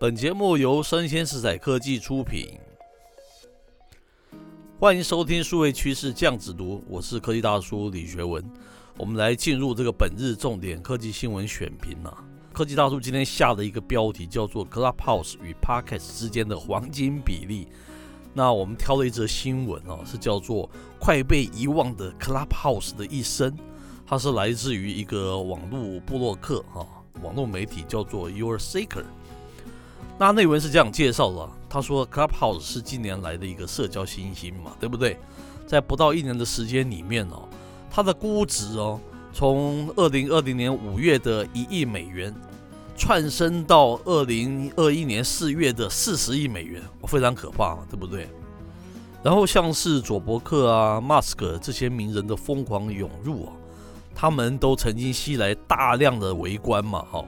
本节目由生鲜时采科技出品，欢迎收听数位趋势酱子读，我是科技大叔李学文。我们来进入这个本日重点科技新闻选评啊。科技大叔今天下的一个标题叫做 “Clubhouse 与 Podcast 之间的黄金比例”。那我们挑了一则新闻啊，是叫做“快被遗忘的 Clubhouse 的一生”，它是来自于一个网络部落客哈，网络媒体叫做 Your Seeker。那内文是这样介绍的，他说 Clubhouse 是近年来的一个社交新星嘛，对不对？在不到一年的时间里面哦，它的估值哦，从二零二零年五月的一亿美元，窜升到二零二一年四月的四十亿美元，非常可怕，对不对？然后像是佐伯克啊、马斯克这些名人的疯狂涌入啊，他们都曾经吸来大量的围观嘛，哈。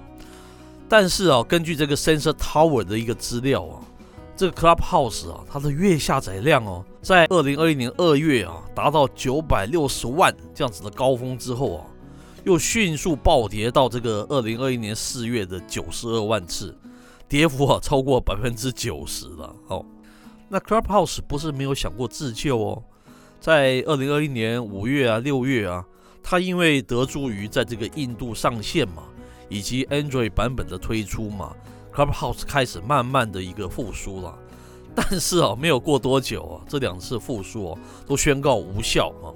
但是啊，根据这个 Sensor Tower 的一个资料啊，这个 Clubhouse 啊，它的月下载量哦，在二零二一年二月啊，达到九百六十万这样子的高峰之后啊，又迅速暴跌到这个二零二一年四月的九十二万次，跌幅啊超过百分之九十了。哦，那 Clubhouse 不是没有想过自救哦，在二零二一年五月啊、六月啊，它因为得助于在这个印度上线嘛。以及 Android 版本的推出嘛，Clubhouse 开始慢慢的一个复苏了，但是啊，没有过多久啊，这两次复苏啊都宣告无效啊，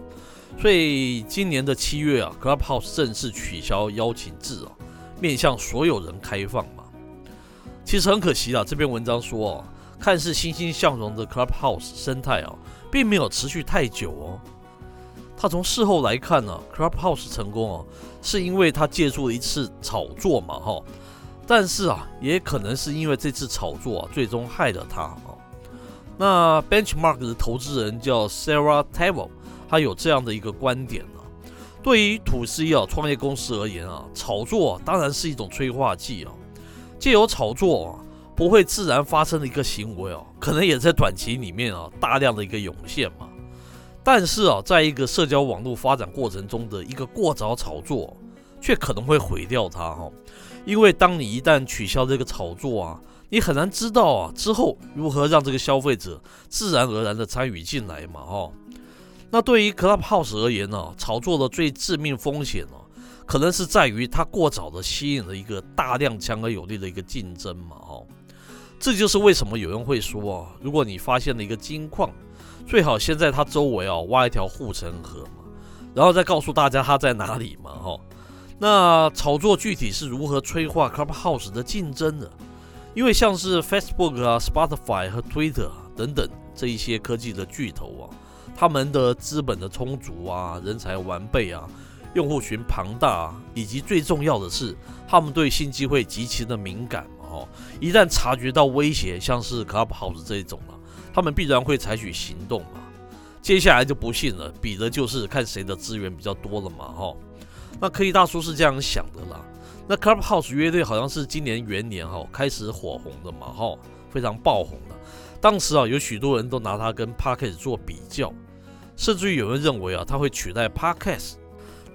所以今年的七月啊，Clubhouse 正式取消邀请制啊，面向所有人开放嘛。其实很可惜啊，这篇文章说啊，看似欣欣向荣的 Clubhouse 生态啊，并没有持续太久哦。他从事后来看呢、啊，Clubhouse 成功啊，是因为他借助了一次炒作嘛，哈。但是啊，也可能是因为这次炒作啊，最终害了他啊。那 Benchmark 的投资人叫 Sarah Tavel，他有这样的一个观点呢、啊。对于土司啊创业公司而言啊，炒作当然是一种催化剂啊。借由炒作啊，不会自然发生的一个行为啊，可能也在短期里面啊大量的一个涌现嘛。但是啊，在一个社交网络发展过程中的一个过早炒作，却可能会毁掉它哈。因为当你一旦取消这个炒作啊，你很难知道啊之后如何让这个消费者自然而然的参与进来嘛哈。那对于 Clubhouse 而言呢，炒作的最致命风险呢，可能是在于它过早的吸引了一个大量强而有力的一个竞争嘛哈。这就是为什么有人会说啊，如果你发现了一个金矿，最好先在它周围啊挖一条护城河嘛，然后再告诉大家它在哪里嘛哈。那炒作具体是如何催化 Clubhouse 的竞争呢？因为像是 Facebook 啊、Spotify 和 Twitter 等等这一些科技的巨头啊，他们的资本的充足啊、人才完备啊、用户群庞大啊，以及最重要的是，他们对新机会极其的敏感哦。一旦察觉到威胁，像是 Clubhouse 这一种啊。他们必然会采取行动嘛，接下来就不信了，比的就是看谁的资源比较多了嘛，哈。那科技大叔是这样想的啦。那 Clubhouse 乐队好像是今年元年哈开始火红的嘛，哈，非常爆红的。当时啊，有许多人都拿它跟 Podcast 做比较，甚至于有人认为啊，它会取代 Podcast。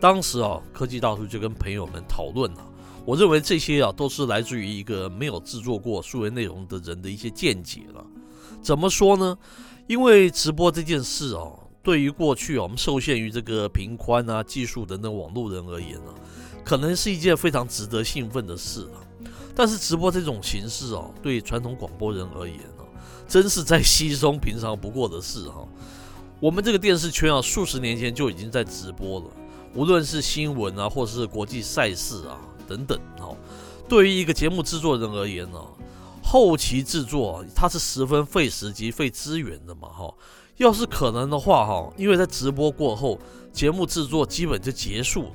当时啊，科技大叔就跟朋友们讨论了，我认为这些啊都是来自于一个没有制作过数位内容的人的一些见解了。怎么说呢？因为直播这件事啊，对于过去我们受限于这个频宽啊、技术等等网络人而言呢，可能是一件非常值得兴奋的事了。但是直播这种形式啊，对传统广播人而言呢，真是再稀松平常不过的事哈。我们这个电视圈啊，数十年前就已经在直播了，无论是新闻啊，或是国际赛事啊等等哈。对于一个节目制作人而言呢。后期制作它是十分费时及费资源的嘛，哈。要是可能的话，哈，因为在直播过后，节目制作基本就结束了。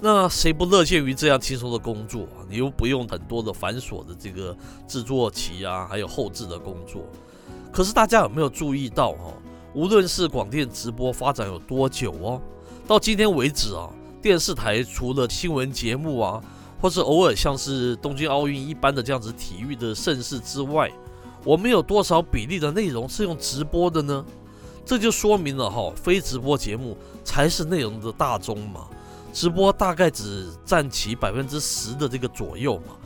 那谁不乐见于这样轻松的工作？你又不用很多的繁琐的这个制作期啊，还有后制的工作。可是大家有没有注意到，哈，无论是广电直播发展有多久哦，到今天为止啊，电视台除了新闻节目啊。或是偶尔像是东京奥运一般的这样子体育的盛事之外，我们有多少比例的内容是用直播的呢？这就说明了哈，非直播节目才是内容的大宗嘛。直播大概只占其百分之十的这个左右嘛。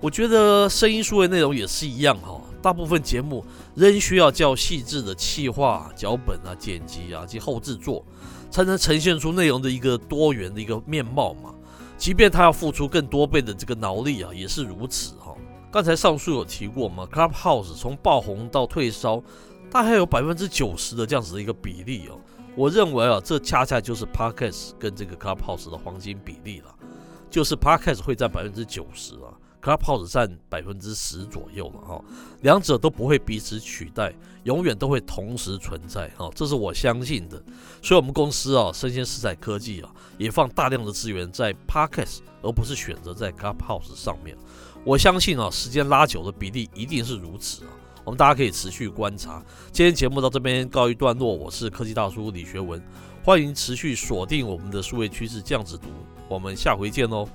我觉得声音数位内容也是一样哈，大部分节目仍需要较细致的企划、脚本啊、剪辑啊及后制作，才能呈现出内容的一个多元的一个面貌嘛。即便他要付出更多倍的这个脑力啊，也是如此哈。刚才上述有提过嘛，Clubhouse 从爆红到退烧，大概有百分之九十的这样子的一个比例哦。我认为啊，这恰恰就是 Podcast 跟这个 Clubhouse 的黄金比例了，就是 Podcast 会占百分之九十啊，Clubhouse 占百分之十左右了哈。两者都不会彼此取代，永远都会同时存在哈，这是我相信的。所以，我们公司啊，生鲜食材科技啊，也放大量的资源在 Podcast，而不是选择在 Clubhouse 上面。我相信啊，时间拉久的比例一定是如此啊。我们大家可以持续观察。今天节目到这边告一段落，我是科技大叔李学文，欢迎持续锁定我们的数位趋势这样子读，我们下回见喽。